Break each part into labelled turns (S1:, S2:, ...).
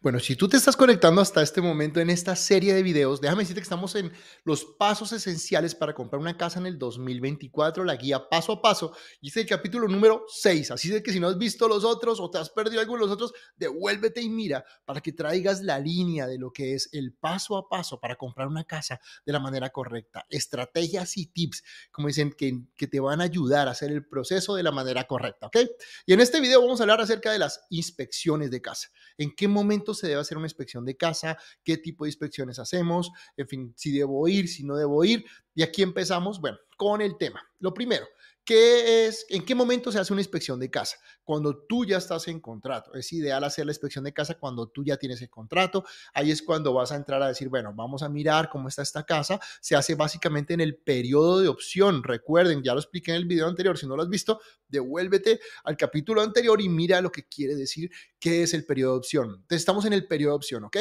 S1: Bueno, si tú te estás conectando hasta este momento en esta serie de videos, déjame decirte que estamos en los pasos esenciales para comprar una casa en el 2024, la guía paso a paso, y este es el capítulo número 6. Así de que si no has visto los otros o te has perdido alguno de los otros, devuélvete y mira para que traigas la línea de lo que es el paso a paso para comprar una casa de la manera correcta. Estrategias y tips, como dicen, que, que te van a ayudar a hacer el proceso de la manera correcta, ¿ok? Y en este video vamos a hablar acerca de las inspecciones de casa. ¿En qué momento se debe hacer una inspección de casa, qué tipo de inspecciones hacemos, en fin, si debo ir, si no debo ir. Y aquí empezamos, bueno, con el tema. Lo primero, ¿Qué es, ¿En qué momento se hace una inspección de casa? Cuando tú ya estás en contrato. Es ideal hacer la inspección de casa cuando tú ya tienes el contrato. Ahí es cuando vas a entrar a decir, bueno, vamos a mirar cómo está esta casa. Se hace básicamente en el periodo de opción. Recuerden, ya lo expliqué en el video anterior. Si no lo has visto, devuélvete al capítulo anterior y mira lo que quiere decir qué es el periodo de opción. Entonces, estamos en el periodo de opción, ¿ok?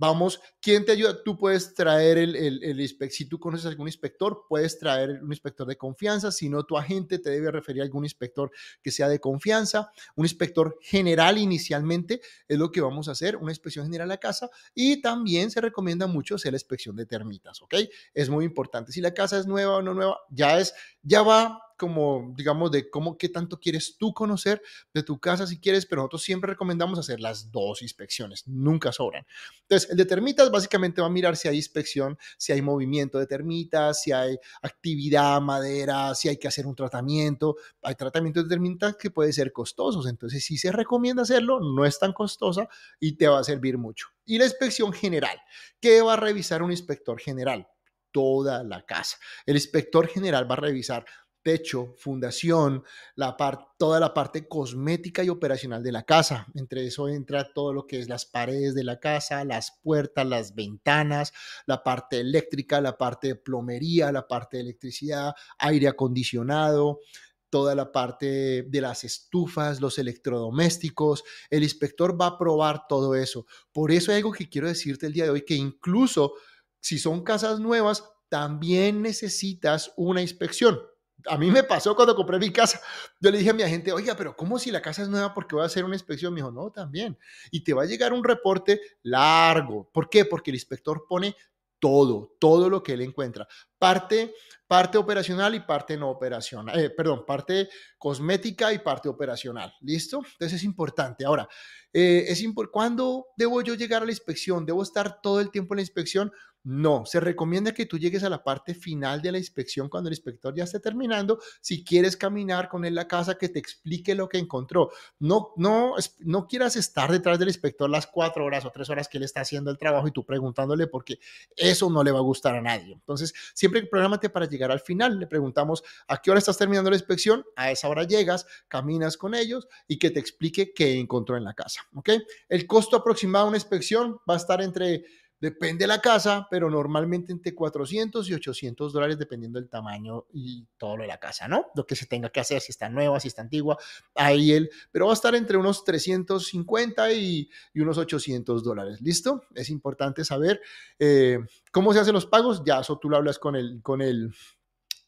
S1: Vamos, ¿quién te ayuda? Tú puedes traer el, el, el si tú conoces algún inspector, puedes traer un inspector de confianza, si no, tu agente te debe referir a algún inspector que sea de confianza, un inspector general inicialmente es lo que vamos a hacer, una inspección general a casa y también se recomienda mucho hacer la inspección de termitas, ¿ok? Es muy importante. Si la casa es nueva o no nueva, ya es, ya va como, digamos, de cómo, qué tanto quieres tú conocer de tu casa si quieres, pero nosotros siempre recomendamos hacer las dos inspecciones, nunca sobran. Entonces, el de termitas básicamente va a mirar si hay inspección, si hay movimiento de termitas, si hay actividad madera, si hay que hacer un tratamiento. Hay tratamientos de termitas que pueden ser costosos, entonces si se recomienda hacerlo, no es tan costosa y te va a servir mucho. Y la inspección general, ¿qué va a revisar un inspector general? Toda la casa. El inspector general va a revisar techo, fundación, la toda la parte cosmética y operacional de la casa. Entre eso entra todo lo que es las paredes de la casa, las puertas, las ventanas, la parte eléctrica, la parte de plomería, la parte de electricidad, aire acondicionado, toda la parte de las estufas, los electrodomésticos. El inspector va a probar todo eso. Por eso hay algo que quiero decirte el día de hoy, que incluso si son casas nuevas, también necesitas una inspección a mí me pasó cuando compré mi casa. Yo le dije a mi agente, oiga, pero ¿cómo si la casa es nueva? porque voy a hacer una inspección? Me dijo, no, también. Y te va a llegar un reporte largo. ¿Por qué? Porque el inspector pone todo, todo lo que él encuentra. Parte, parte operacional y parte no operacional. Eh, perdón, parte cosmética y parte operacional. ¿Listo? Entonces es importante. Ahora, eh, es ¿cuándo debo yo llegar a la inspección? ¿Debo estar todo el tiempo en la inspección? No, se recomienda que tú llegues a la parte final de la inspección cuando el inspector ya esté terminando. Si quieres caminar con él la casa, que te explique lo que encontró. No, no, no quieras estar detrás del inspector las cuatro horas o tres horas que él está haciendo el trabajo y tú preguntándole porque eso no le va a gustar a nadie. Entonces, siempre prográmate para llegar al final. Le preguntamos a qué hora estás terminando la inspección. A esa hora llegas, caminas con ellos y que te explique qué encontró en la casa. El costo aproximado de una inspección va a estar entre Depende de la casa, pero normalmente entre 400 y 800 dólares dependiendo del tamaño y todo lo de la casa, ¿no? Lo que se tenga que hacer, si está nueva, si está antigua, ahí él, pero va a estar entre unos 350 y, y unos 800 dólares, ¿listo? Es importante saber eh, cómo se hacen los pagos, ya eso tú lo hablas con el, con el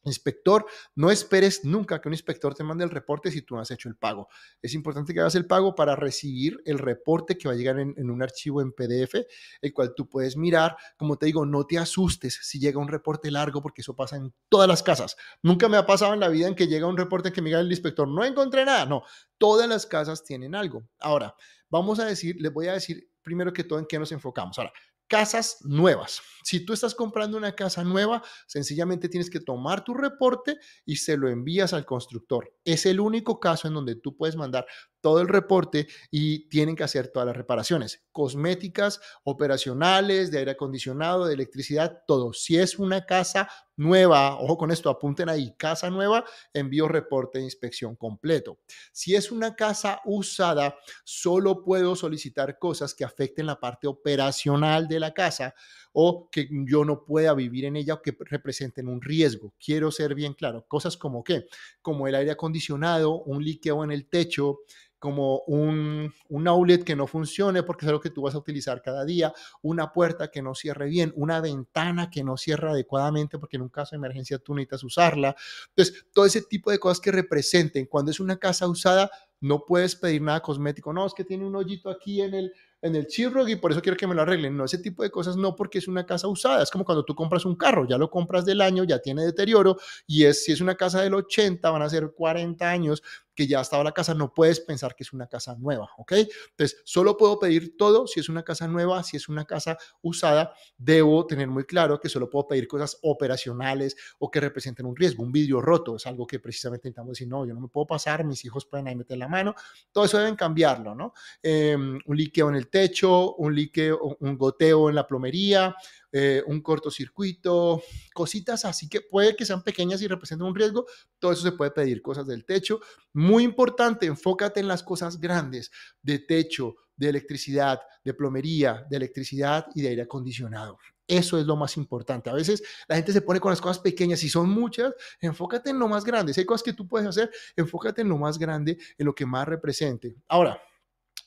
S1: Inspector, no esperes nunca que un inspector te mande el reporte si tú no has hecho el pago. Es importante que hagas el pago para recibir el reporte que va a llegar en, un archivo en PDF, el cual tú puedes mirar. Como te digo, no te asustes si llega un reporte largo, porque eso pasa en todas las casas. Nunca me ha pasado en la vida en que llega un reporte que me diga el inspector, no encontré nada. No, todas las casas tienen algo. Ahora, vamos a decir, les voy a decir primero que todo en qué nos enfocamos. Ahora, casas nuevas. Si tú estás comprando una casa nueva, sencillamente tienes que tomar tu reporte y se lo envías al constructor. Es el único caso en donde tú puedes mandar todo el reporte y tienen que hacer todas las reparaciones, cosméticas, operacionales, de aire acondicionado, de electricidad, todo. Si es una casa nueva, ojo con esto, apunten ahí, casa nueva, envío reporte de inspección completo. Si es una casa usada, solo puedo solicitar cosas que afecten la parte operacional de la casa o que yo no pueda vivir en ella o que representen un riesgo. Quiero ser bien claro, cosas como qué, como el aire acondicionado, un líquido en el techo, como un, un, outlet que no funcione porque es algo que tú vas a utilizar cada día, una puerta que no cierre bien, una ventana que no cierra adecuadamente porque en un caso de emergencia tú necesitas usarla. Entonces, todo ese tipo de cosas que representen, cuando es una casa usada, no puedes pedir nada cosmético, no, es que tiene un hoyito aquí en el, en el chirro y por eso quiero que me lo arreglen. No, ese tipo de cosas no, porque es una casa usada. Es como cuando tú compras un carro, ya lo compras del año, ya tiene deterioro y es, si es una casa del 80, van a ser 40 años que ya estaba la casa, no puedes pensar que es una casa nueva, ¿ok? Entonces, solo puedo pedir todo si es una casa nueva, si es una casa usada, debo tener muy claro que solo puedo pedir cosas operacionales o que representen un riesgo. Un vidrio roto es algo que precisamente intentamos decir, no, yo no me puedo pasar, mis hijos pueden ahí meter la mano, todo eso deben cambiarlo, ¿no? Em, un liqueo en el techo, un liqueo, un goteo en la plomería, eh, un cortocircuito, cositas así que puede que sean pequeñas y representen un riesgo, todo eso se puede pedir, cosas del techo. Muy importante, enfócate en las cosas grandes de techo, de electricidad, de plomería, de electricidad y de aire acondicionado. Eso es lo más importante. A veces la gente se pone con las cosas pequeñas y son muchas. Enfócate en lo más grande. Si hay cosas que tú puedes hacer, enfócate en lo más grande, en lo que más represente. Ahora,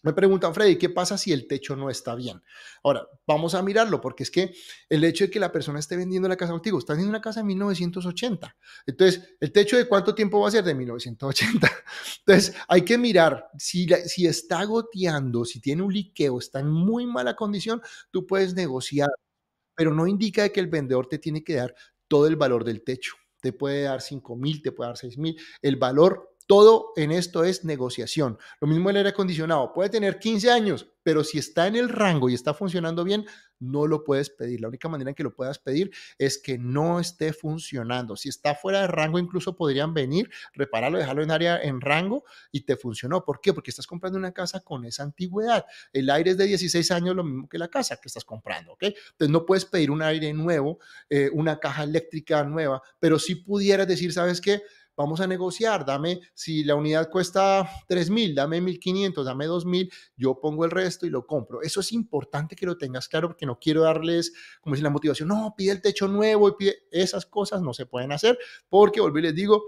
S1: me preguntan, Freddy, ¿qué pasa si el techo no está bien? Ahora, vamos a mirarlo, porque es que el hecho de que la persona esté vendiendo la casa contigo, está vendiendo una casa en 1980. Entonces, ¿el techo de cuánto tiempo va a ser? De 1980. Entonces, hay que mirar si, si está goteando, si tiene un liqueo, está en muy mala condición, tú puedes negociar, pero no indica que el vendedor te tiene que dar todo el valor del techo. Te puede dar 5 mil, te puede dar 6 mil. El valor todo en esto es negociación. Lo mismo el aire acondicionado. Puede tener 15 años, pero si está en el rango y está funcionando bien, no lo puedes pedir. La única manera en que lo puedas pedir es que no esté funcionando. Si está fuera de rango, incluso podrían venir, repararlo, dejarlo en área en rango y te funcionó. ¿Por qué? Porque estás comprando una casa con esa antigüedad. El aire es de 16 años, lo mismo que la casa que estás comprando, ¿ok? Entonces no puedes pedir un aire nuevo, eh, una caja eléctrica nueva, pero si pudieras decir, ¿sabes qué? Vamos a negociar, dame, si la unidad cuesta 3 mil, dame 1500, dame 2000, yo pongo el resto y lo compro. Eso es importante que lo tengas claro porque no quiero darles, como decir, la motivación, no, pide el techo nuevo y pide, esas cosas no se pueden hacer porque, volví les digo,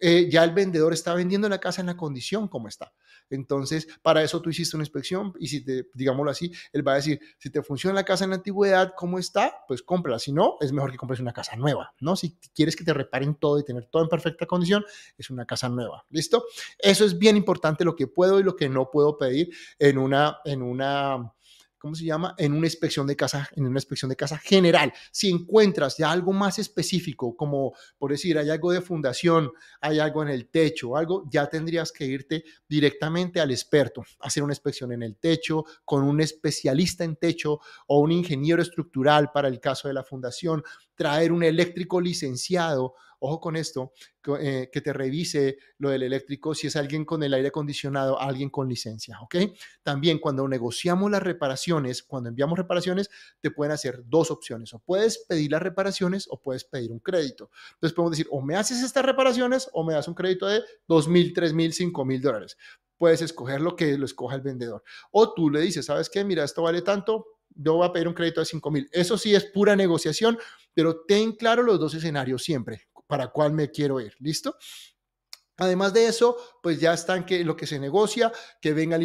S1: eh, ya el vendedor está vendiendo la casa en la condición como está. Entonces, para eso tú hiciste una inspección y si te, digámoslo así, él va a decir, si te funciona la casa en la antigüedad como está, pues cómprala. Si no, es mejor que compres una casa nueva, ¿no? Si quieres que te reparen todo y tener todo en perfecta condición, es una casa nueva. ¿Listo? Eso es bien importante lo que puedo y lo que no puedo pedir en una, en una ¿cómo se llama? En una inspección de casa, en una inspección de casa general. Si encuentras ya algo más específico, como por decir, hay algo de fundación, hay algo en el techo, algo, ya tendrías que irte directamente al experto, hacer una inspección en el techo con un especialista en techo o un ingeniero estructural para el caso de la fundación, traer un eléctrico licenciado ojo con esto, eh, que te revise lo del eléctrico, si es alguien con el aire acondicionado, alguien con licencia, ¿ok? También cuando negociamos las reparaciones, cuando enviamos reparaciones, te pueden hacer dos opciones, o puedes pedir las reparaciones o puedes pedir un crédito. Entonces podemos decir, o me haces estas reparaciones o me das un crédito de dos mil, tres mil, cinco mil dólares. Puedes escoger lo que lo escoja el vendedor. O tú le dices, ¿sabes qué? Mira, esto vale tanto, yo voy a pedir un crédito de 5 mil. Eso sí es pura negociación, pero ten claro los dos escenarios siempre para cuál me quiero ir. ¿Listo? Además de eso, pues ya están que lo que se negocia, que venga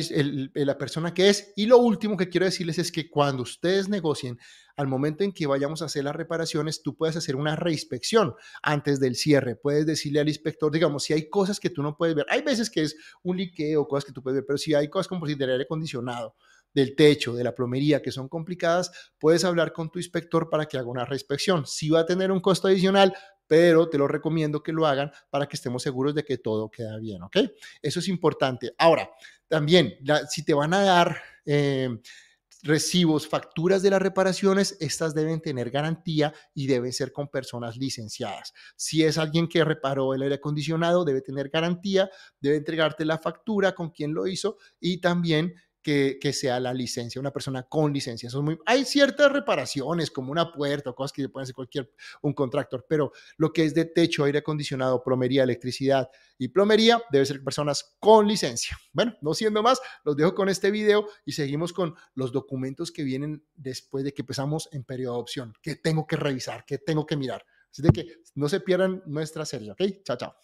S1: la persona que es. Y lo último que quiero decirles es que cuando ustedes negocien, al momento en que vayamos a hacer las reparaciones, tú puedes hacer una reinspección antes del cierre. Puedes decirle al inspector, digamos, si hay cosas que tú no puedes ver. Hay veces que es un liqueo, cosas que tú puedes ver, pero si hay cosas como si de aire acondicionado, del techo, de la plomería, que son complicadas, puedes hablar con tu inspector para que haga una reinspección. Si va a tener un costo adicional, pero te lo recomiendo que lo hagan para que estemos seguros de que todo queda bien, ¿ok? Eso es importante. Ahora, también, si te van a dar... Eh, recibos, facturas de las reparaciones, estas deben tener garantía y deben ser con personas licenciadas. Si es alguien que reparó el aire acondicionado, debe tener garantía, debe entregarte la factura con quien lo hizo y también que, sea la licencia, una persona con licencia. Eso muy, hay ciertas reparaciones, como una puerta o cosas que pueden hacer cualquier, un contractor, pero lo que es de techo, aire acondicionado, plomería, electricidad y plomería, debe ser personas con licencia. Bueno, no siendo más, los dejo con este video y seguimos con los documentos que vienen después de que empezamos en periodo de opción. ¿Qué tengo que revisar? ¿Qué tengo que mirar? Así de que no se pierdan nuestra serie, ¿ok? Chao, chao.